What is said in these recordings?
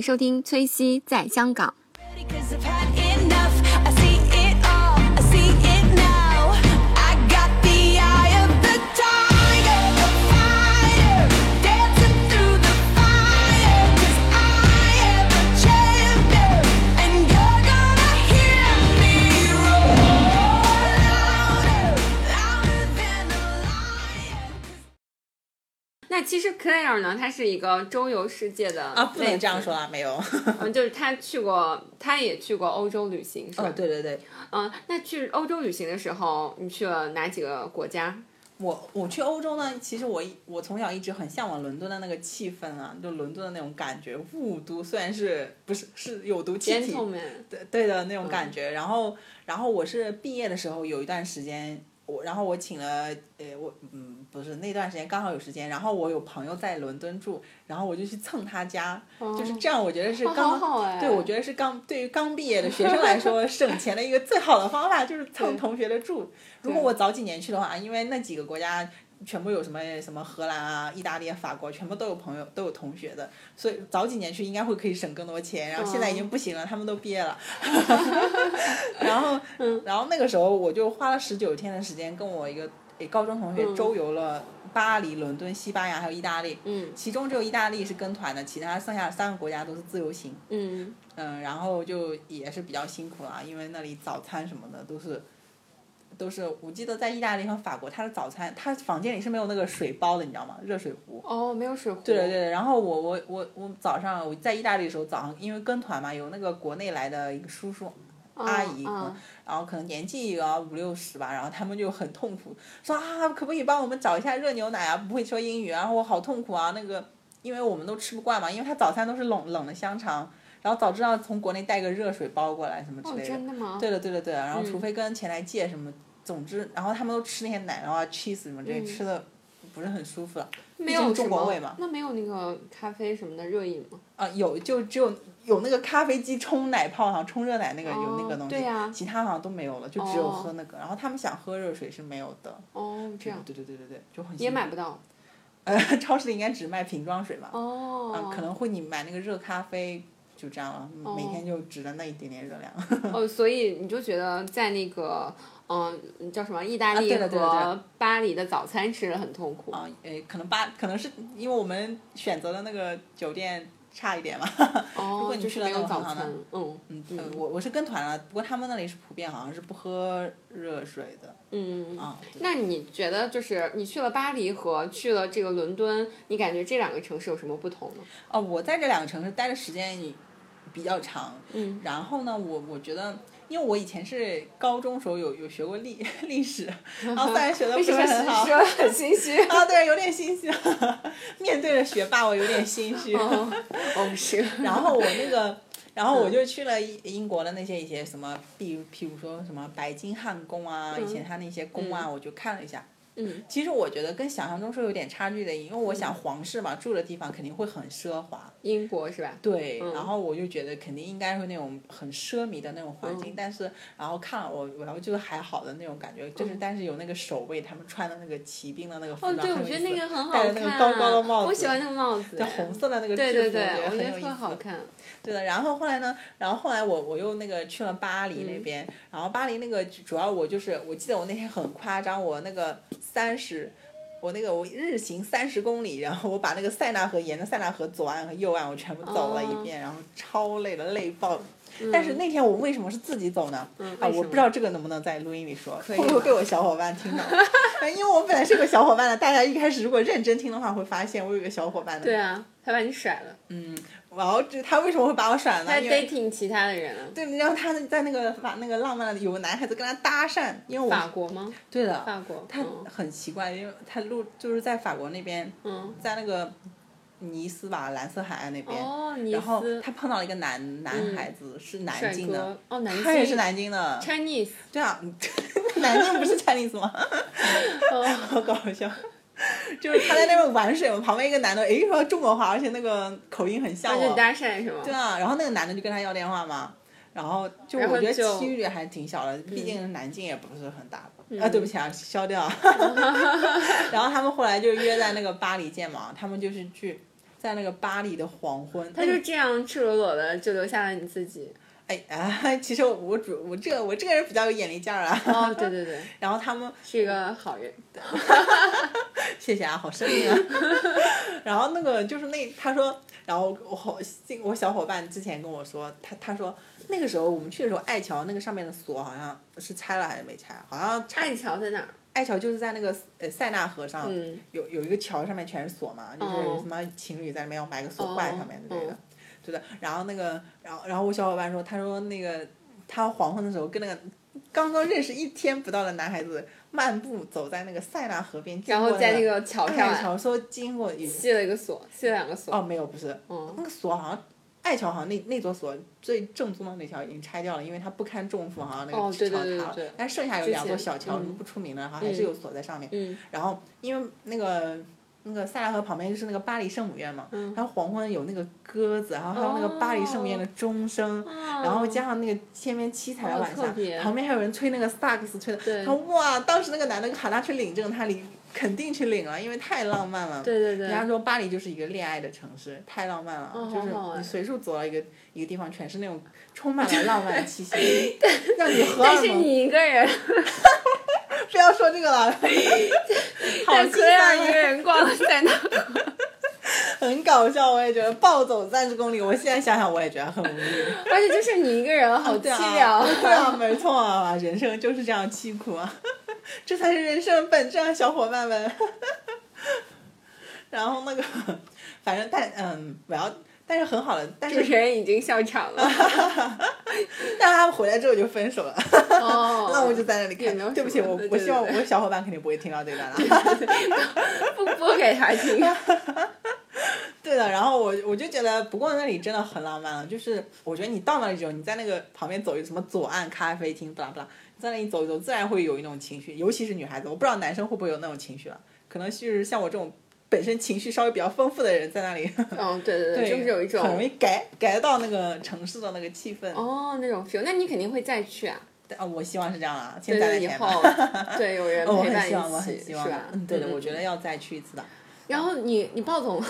收听崔西在香港。那其实 Claire 呢，她是一个周游世界的啊，不能这样说啊，没有。嗯，就是她去过，她也去过欧洲旅行，是吧？哦，对对对，嗯，那去欧洲旅行的时候，你去了哪几个国家？我我去欧洲呢，其实我一我从小一直很向往伦敦的那个气氛啊，就伦敦的那种感觉，雾都虽然是不是是有毒气体，对对的那种感觉。然后然后我是毕业的时候有一段时间，我然后我请了呃我嗯不是那段时间刚好有时间，然后我有朋友在伦敦住，然后我就去蹭他家，就是这样，我觉得是哦刚、好好哎对我觉得是刚对于刚毕业的学生来说省钱的一个最好的方法就是蹭同学的住。如果我早几年去的话，因为那几个国家。全部有什么什么荷兰啊、意大利、法国，全部都有朋友都有同学的，所以早几年去应该会可以省更多钱。然后现在已经不行了，他们都毕业了。然后，然后那个时候我就花了十九天的时间，跟我一个诶高中同学周游了巴黎、伦敦、西班牙还有意大利。嗯其中只有意大利是跟团的，其他剩下的三个国家都是自由行。嗯，嗯，然后就也是比较辛苦啦，因为那里早餐什么的都是。都是，我记得在意大利和法国，他的早餐，他房间里是没有那个水包的，你知道吗？热水壶。哦，没有水壶。对对对，然后我我我我早上我在意大利的时候，早上因为跟团嘛，有那个国内来的一个叔叔、阿姨，嗯然后可能年纪也要五六十吧，然后他们就很痛苦，说啊，可不可以帮我们找一下热牛奶啊？不会说英语啊，然后我好痛苦啊，那个因为我们都吃不惯嘛，因为他早餐都是冷冷的香肠，然后早知道从国内带个热水包过来什么之哦，类的。真的吗？对的对的对的，然后除非跟前台借什么，总之，然后他们都吃那些奶酪啊、cheese 什么这些，吃的不是很舒服了。没有中国味嘛。那没有那个咖啡什么的热饮吗？啊，有就只有有那个咖啡机冲奶泡，好像冲热奶那个、有那个东西，对呀其他好像都没有了，就只有哦喝那个。然后他们想喝热水是没有的，哦，这样对对对对对，就很也买不到。呃，超市里应该只卖瓶装水吧？哦，嗯，可能会你买那个热咖啡。就这样了，每天就只了那一点点热量。哦，所以你就觉得在那个嗯、叫什么意大利和的巴黎的早餐吃的很痛苦。啊，诶，可能巴可能是因为我们选择的那个酒店差一点嘛。哦，如果你去了那种很好的早餐，嗯嗯，嗯我我是跟团了，不过他们那里是普遍好像是不喝热水的。嗯。啊，对那你觉得就是你去了巴黎和去了这个伦敦，你感觉这两个城市有什么不同呢？哦，我在这两个城市待的时间也比较长，嗯，然后呢，我我觉得，因为我以前是高中时候有有学过历 历史，然后虽然学的不是很好，很心虚？啊，对，有点心虚，面对着学霸，我有点心虚。哦，哦是。然后我那个，然后我就去了英英国的那些一些什么，比如譬如说什么白金汉宫啊，以前他那些宫啊，我就看了一下。嗯，其实我觉得跟想象中是有点差距的，因为我想皇室嘛，住的地方肯定会很奢华。英国是吧？对，嗯然后我就觉得肯定应该会那种很奢靡的那种环嗯境，但是然后看了我，然后就是还好的那种感觉，就是但是有那个守卫他们穿的那个骑兵的那个服哦，装，对，我觉得那个很好看戴看。着那个高高的帽子，我喜欢那个帽子。对红色的那个制服，对对对，我我觉得。特好看。对的，然后后来呢，然后后来我我又那个去了巴黎那边，然后巴黎那个主要我就是我记得我那天很夸张，我那个三十。我那个我日行三十公里，然后我把那个塞纳河沿着塞纳河左岸和右岸我全部走了一遍，然后超累了，累爆。但是那天我为什么是自己走呢？啊，我不知道这个能不能在录音里说，会不会被我小伙伴听到？因为我本来是个小伙伴的，大家一开始如果认真听的话，会发现我有个小伙伴的。对啊，他把你甩了，嗯，然后这他为什么会把我甩了呢？他 dating 其他的人啊。对，然后他在那个法那个浪漫的有个男孩子跟他搭讪，因为我法国吗？对的，法国。他嗯很奇怪，因为他录就是在法国那边，嗯。在那个尼斯吧蓝色海岸那边，哦，尼然后。他碰到了一个男男孩子，是南京的，哦，南京。他也是南京的，Chinese。对啊，南京不是 Chinese 吗？哦。好搞笑。就是他在那边玩水嘛，旁边一个男的，诶，说中国话，而且那个口音很像我。搭讪是吗？对啊，然后那个男的就跟他要电话嘛，然后就我觉得就几率还挺小的，毕竟南京也不是很大。嗯啊，对不起啊，消掉。然后他们后来就约在那个巴黎见嘛，他们就是去，在那个巴黎的黄昏，他就这样赤裸裸的就留下了你自己。哎啊，其实我主我这个我这个人比较有眼力劲儿啊。哦，对对对，然后他们是一个好人。谢谢啊，好生硬啊。然后那个就是那他说，然后我好我小伙伴之前跟我说，他他说那个时候我们去的时候，爱桥那个上面的锁好像是拆了还是没拆，好像拆。爱桥在哪儿？爱桥就是在那个呃塞纳河上，嗯有有一个桥上面全是锁嘛，就是哦什么情侣在那边要买个锁挂在上面之类的哦，对的。然后那个，然后然后我小伙伴说，他说那个他黄昏的时候跟那个刚刚认识一天不到的男孩子漫步走在那个塞纳河边，然后在那个桥爱上桥说经过有系了一个锁，系了两个锁。哦没有不是，嗯那个锁好像。爱桥好像那那座锁最正宗的那条已经拆掉了，因为它不堪重负，好像那个桥塌了。但剩下有两座小桥嗯。不出名的，好像还是有锁在上面。嗯。然后因为那个那个塞纳河旁边就是那个巴黎圣母院嘛，嗯。然后黄昏有那个鸽子，然后还有那个巴黎圣母院的钟声，然后加上那个天边七彩的晚霞哦，旁边还有人吹那个萨克斯吹的，他哇，当时那个男的喊他去领证，他领肯定去领了，因为太浪漫了。对对对人家说巴黎就是一个恋爱的城市，太浪漫了，哦就是你随处走到一个一个地方，全是那种充满了浪漫的气息，让你荷但是。你一个人，不要说这个了，好在心科亚酸啊一个人逛了塞纳河。很搞笑，我也觉得暴走三十公里，我现在想想我也觉得很无语。而且就是你一个人，好对凄凉。啊，对啊，没错啊，人生就是这样凄苦啊，这才是人生本质啊，小伙伴们。然后那个，反正但嗯，我要，但是很好的，但是主持人已经笑场了。但他们回来之后就分手了，哦，那我就在那里看。对不起，我我希望我小伙伴肯定不会听到这段了。不播给他听。对的，然后我我就觉得，不过那里真的很浪漫了。就是我觉得你到那里之后，你在那个旁边走一什么左岸咖啡厅，不啦不啦，在那里走一走，自然会有一种情绪，尤其是女孩子，我不知道男生会不会有那种情绪了。可能就是像我这种本身情绪稍微比较丰富的人，在那里，嗯，对对对，就是有一种很容易改改到那个城市的那个气氛。哦那种 feel。那你肯定会再去啊？啊，我希望是这样啊，现在的钱后吧。对有人 哦我很希望，我，很希望是吧？嗯，对的，嗯我觉得。要再去一次的。然后你你暴走了，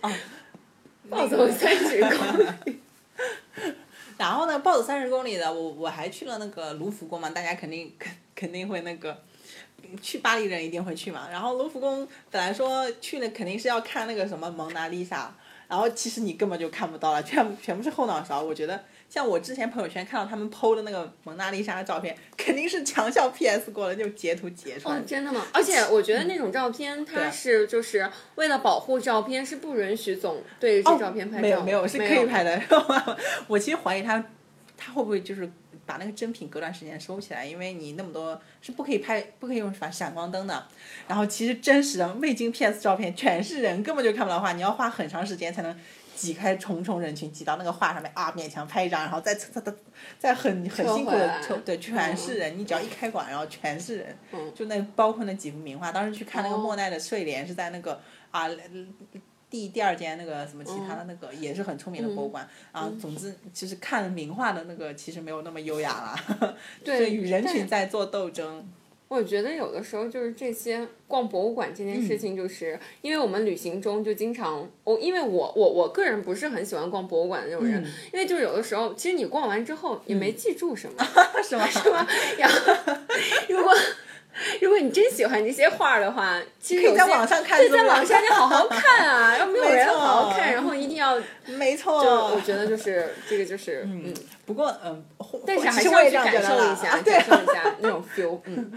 哦，暴走三十公里。然后呢，暴走三十公里的，我我还去了那个卢浮宫嘛，大家肯定肯肯定会那个。去巴黎人一定会去嘛，然后卢浮宫本来说去了肯定是要看那个什么蒙娜丽莎，然后其实你根本就看不到了，全全部是后脑勺。我觉得像我之前朋友圈看到他们 PO 的那个蒙娜丽莎的照片，肯定是强效 PS 过了，就截图截出来真的吗？而且我觉得那种照片，它是就是为了保护照片，是不允许总对着这照片拍照。哦没有没有是可以拍的。我其实怀疑他他会不会就是把那个真品隔段时间收起来，因为你那么多是不可以拍，不可以用反闪光灯的。然后其实真实的未经 PS 照片全是人，根本就看不到画，你要花很长时间才能。挤开重重人群，挤到那个画上面啊，勉强拍一张，然后再再再再很很辛苦的抽，对，全是人。你只要一开馆，然后全是人，嗯就那包括那几幅名画。当时去看那个哦莫奈的睡莲，是在那个啊第第二间那个什么其他的那个也是很出名的博物馆、嗯啊。总之，其实看名画的那个其实没有那么优雅了，对与人群在做斗争。我觉得有的时候就是这些逛博物馆这件事情，就是、因为我们旅行中就经常，我因为我我我个人不是很喜欢逛博物馆的那种人，嗯因为就是有的时候，其实你逛完之后也没记住什么，是吗？是吗？然后如果 如果你真喜欢这些画的话，其实可以在网上看对，是吗在网上你好好看啊，要没有人好好看，然后一定要，就没错。就我觉得就是这个就是嗯。不过嗯，但是还是要去感受一下，啊感受一下那种 feel，嗯，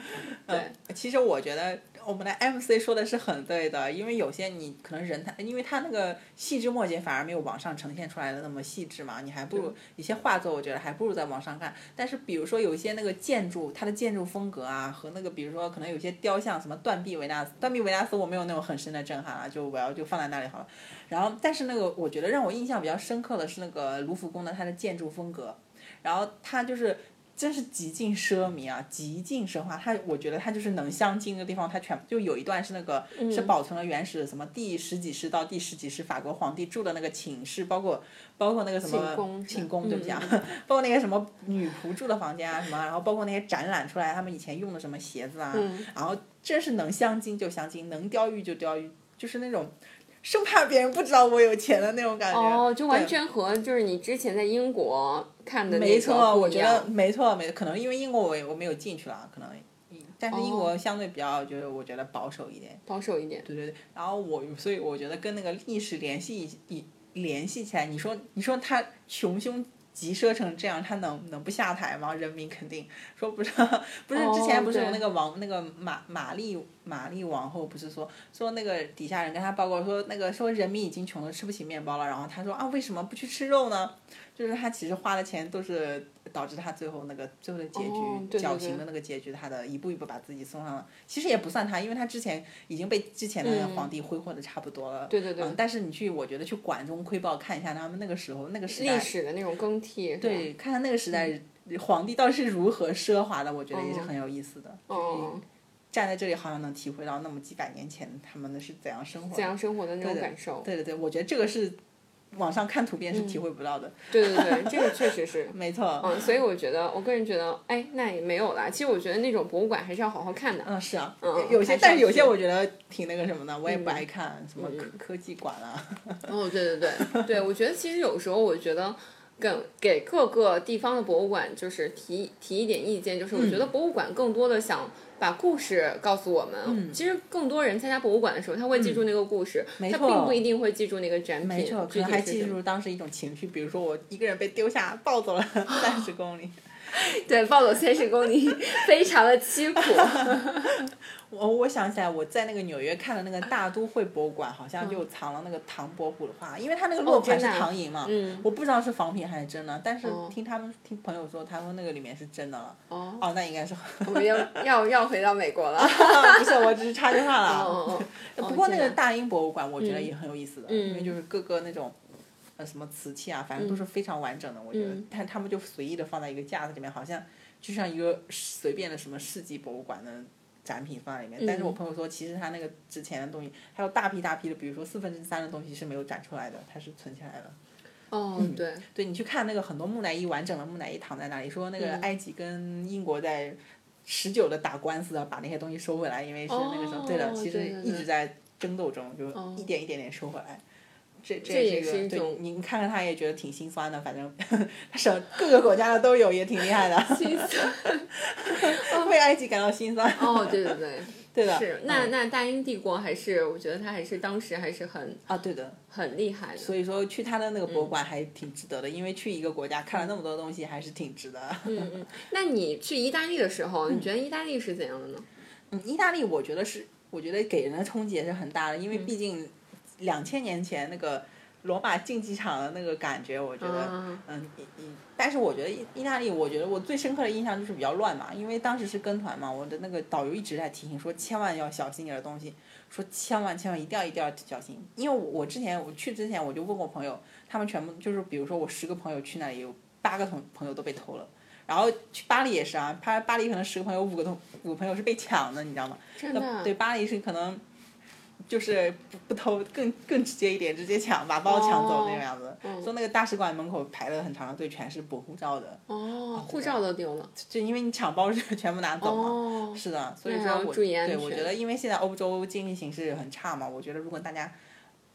对。其实我觉得我们的 MC 说的是很对的，因为有些你可能人他，因为他那个细枝末节反而没有网上呈现出来的那么细致嘛，你还不如一些画作，我觉得还不如在网上看。但是比如说有一些那个建筑，它的建筑风格啊，和那个比如说可能有些雕像，什么断臂维纳斯，断臂维纳斯我没有那种很深的震撼啊，就我要就放在那里好了。然后，但是那个我觉得让我印象比较深刻的是那个卢浮宫的它的建筑风格，然后它就是。真是极尽奢靡啊，极尽奢华。它我觉得它就是能镶金的地方，它全就有一段是那个、是保存了原始的什么第十几世到第十几世法国皇帝住的那个寝室，包括包括那个什么寝宫寝宫，对不起啊，嗯 包括那个什么女仆住的房间啊什么，然后包括那些展览出来他们以前用的什么鞋子啊，嗯。然后真是能镶金就镶金，能雕玉就雕玉，就是那种生怕别人不知道我有钱的那种感觉。哦，就完全和就是你之前在英国看的那个没错，我觉得没错，没可能因为英国我我没有进去了，可能，但是英哦国相对比较就是我觉得保守一点，保守一点。对对对。然后我所以我觉得跟那个历史联系一联系起来，你说你说他穷凶。极奢成这样，他能能不下台吗？人民肯定说不是，不是之前不是有那个王那个马玛丽玛丽王后不是说说那个底下人跟他报告说那个说人民已经穷的吃不起面包了，然后他说啊为什么不去吃肉呢？就是他其实花的钱都是导致他最后那个最后的结局、哦对对绞刑的那个结局，他的一步一步把自己送上了。其实也不算他，因为他之前已经被之前的嗯皇帝挥霍的差不多了。对对对嗯，但是你去，我觉得去管中窥豹看一下他们那个时候那个时历代，史的那种更替，对，看看那个时代、皇帝到底是如何奢华的，我觉得也是哦很有意思的。哦，站在这里好像能体会到那么几百年前他们的是怎样生活的。怎样生活的那种感受。对对对，我觉得这个是网上看图片是体会不到的。对对对，这个确实是。没错。嗯，所以我觉得，我个人觉得，哎，那也没有啦。其实我觉得那种博物馆还是要好好看的。嗯，是啊，嗯有些，是但是有些我觉得挺那个什么的，我也不嗯爱看，什么科科技馆啊，哦，对对对，对我觉得其实有时候我觉得。给给各个地方的博物馆就是提提一点意见，就是我觉嗯得博物馆更多的想把故事告诉我们。嗯其实更多人参加博物馆的时候，他会记住那个故事，他并不一定会记住那个展品。没错，可具能还记住当时一种情绪，比如说我一个人被丢下暴走了 三十公里，对，暴走三十公里，非常的凄苦。我我想起来，我在那个纽约看的那个大都会博物馆，好像就藏了那个唐伯虎的画，因为他那个落款是唐寅嘛，嗯我不知道是仿品还是真的，但是哦听他们听朋友说，他说那个里面是真的了，哦，哦，那应该是，我们要要要回到美国了。不是，我只是插句话了。不过那个大英博物馆，我觉得嗯也很有意思的，嗯因为就是各个那种。呃，什么瓷器啊，反正都是非常完整的，我觉得嗯，但他们就随意的放在一个架子里面，好像就像一个随便的什么世纪博物馆的展品放在里面。但是我嗯朋友说，其实他那个值钱的东西，还有大批大批的，比如说四分之三的东西是没有展出来的，它是存起来的。哦，对，对你去看那个很多木乃伊，完整的木乃伊躺在那里，说那个嗯埃及跟英国在持久的打官司，啊把那些东西收回来，因为是那个时候，对的，哦其实一直在争斗中，就哦一点一点点收回来。这这这也个对是一种你看看他也觉得挺心酸的，反正他什各个国家的都有，也挺厉害的，心酸。为埃及感到心酸。哦，对对对，对的，是那嗯那大英帝国还是我觉得他还是当时还是很啊，对的，很厉害的。所以说去他的那个嗯博物馆还挺值得的，因为去一个国家看了那么多东西，还是挺值得。嗯嗯，那你去意大利的时候，你觉得意大利是怎样的呢？嗯，意大利我觉得是，我觉得给人的冲击也是很大的，因为嗯毕竟两千年前那个罗马竞技场的那个感觉，我觉得，嗯嗯，但是我觉得意意大利，我觉得我最深刻的印象就是比较乱嘛，因为当时是跟团嘛，我的那个导游一直在提醒说，千万要小心点的东西，说千万千万一定要一定要小心，因为我我之前我去之前我就问过朋友，他们全部就是比如说我十个朋友去那里有八个同朋友都被偷了。然后去巴黎也是啊，巴巴黎可能十个朋友五个同五个朋友是被抢的，你知道吗？真的啊对，巴黎是可能就是不不偷，更更直接一点，直接抢，把包抢走哦那个样子。嗯说那个大使馆门口排了很长的队，全是补护照的，哦，护照都丢了。就因为你抢包是 全部拿走嘛。哦，是的，所以说我对我觉得因为现在欧洲经济形势很差嘛，我觉得如果大家。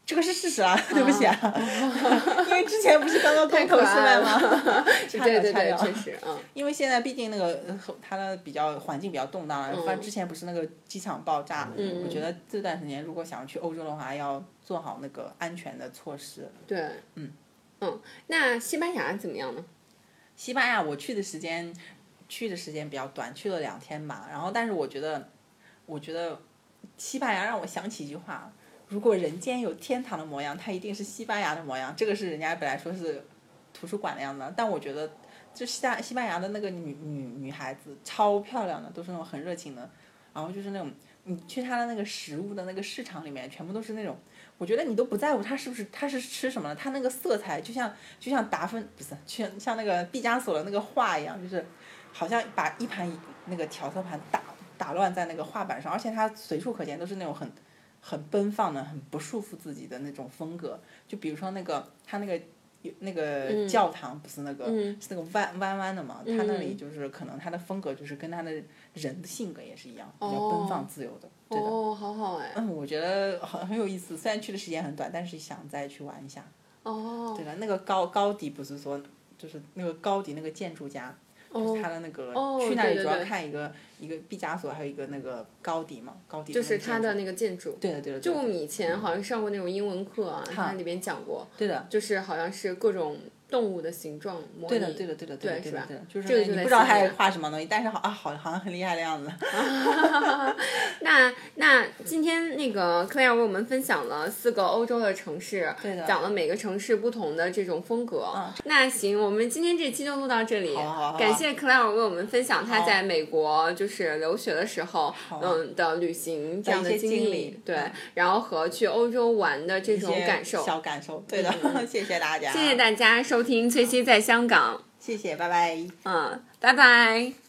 这个是事实啊，对不起啊，因为之前不是刚刚公投出来吗？对对对，确实，嗯，因为现在毕竟那个呃它的比较环境比较动荡了，嗯反正之前不是那个机场爆炸，嗯我觉得这段时间如果想要去欧洲的话，要做好那个安全的措施。对，嗯嗯，那西班牙怎么样呢？西班牙我去的时间去的时间比较短，去了两天吧。然后，但是我觉得，我觉得西班牙让我想起一句话：如果人间有天堂的模样，它一定是西班牙的模样。这个是人家本来说是图书馆的样子，但我觉得就西班西班牙的那个女女女孩子超漂亮的，都是那种很热情的。然后就是那种你去他的那个食物的那个市场里面，全部都是那种。我觉得你都不在乎他是不是他是吃什么的，他那个色彩就像就像达芬不是像像那个毕加索的那个画一样，就是好像把一盘那个调色盘打打乱在那个画板上，而且它随处可见都是那种很很奔放的、很不束缚自己的那种风格。就比如说那个他那个有那个教堂不是那个、嗯是那个弯弯弯的嘛，他那里就是可能他的风格就是跟他的人的性格也是一样，比较奔放自由的。对的。哦，好好哎。嗯，我觉得很很有意思，虽然去的时间很短，但是想再去玩一下。哦对了，那个高高迪不是说，就是那个高迪那个建筑家，就是他的那个、哦去那里主要看一个一个毕加索，还有一个那个高迪嘛，高迪就是他的那个个建筑。对的对的。就我们以前好像上过那种英文课啊，它里边讲过，对的。就是好像是各种动物的形状模拟。对的，对的，对的，对的，对是吧对的，对的，就是你不知道他 画什么东西，但是好啊，好好像很厉害的样子。那那今天那个 Claire 为我们分享了四个欧洲的城市，对的讲了每个城市不同的这种风格。那行，我们今天这期就录到这里。好感谢 Claire 为我们分享他在美国就是留学的时候，嗯的旅行这样的经历，对嗯，然后和去欧洲玩的这种感受。小感受，对的，谢谢大家，谢谢大家收听崔西在香港。谢谢，拜拜。嗯，拜拜。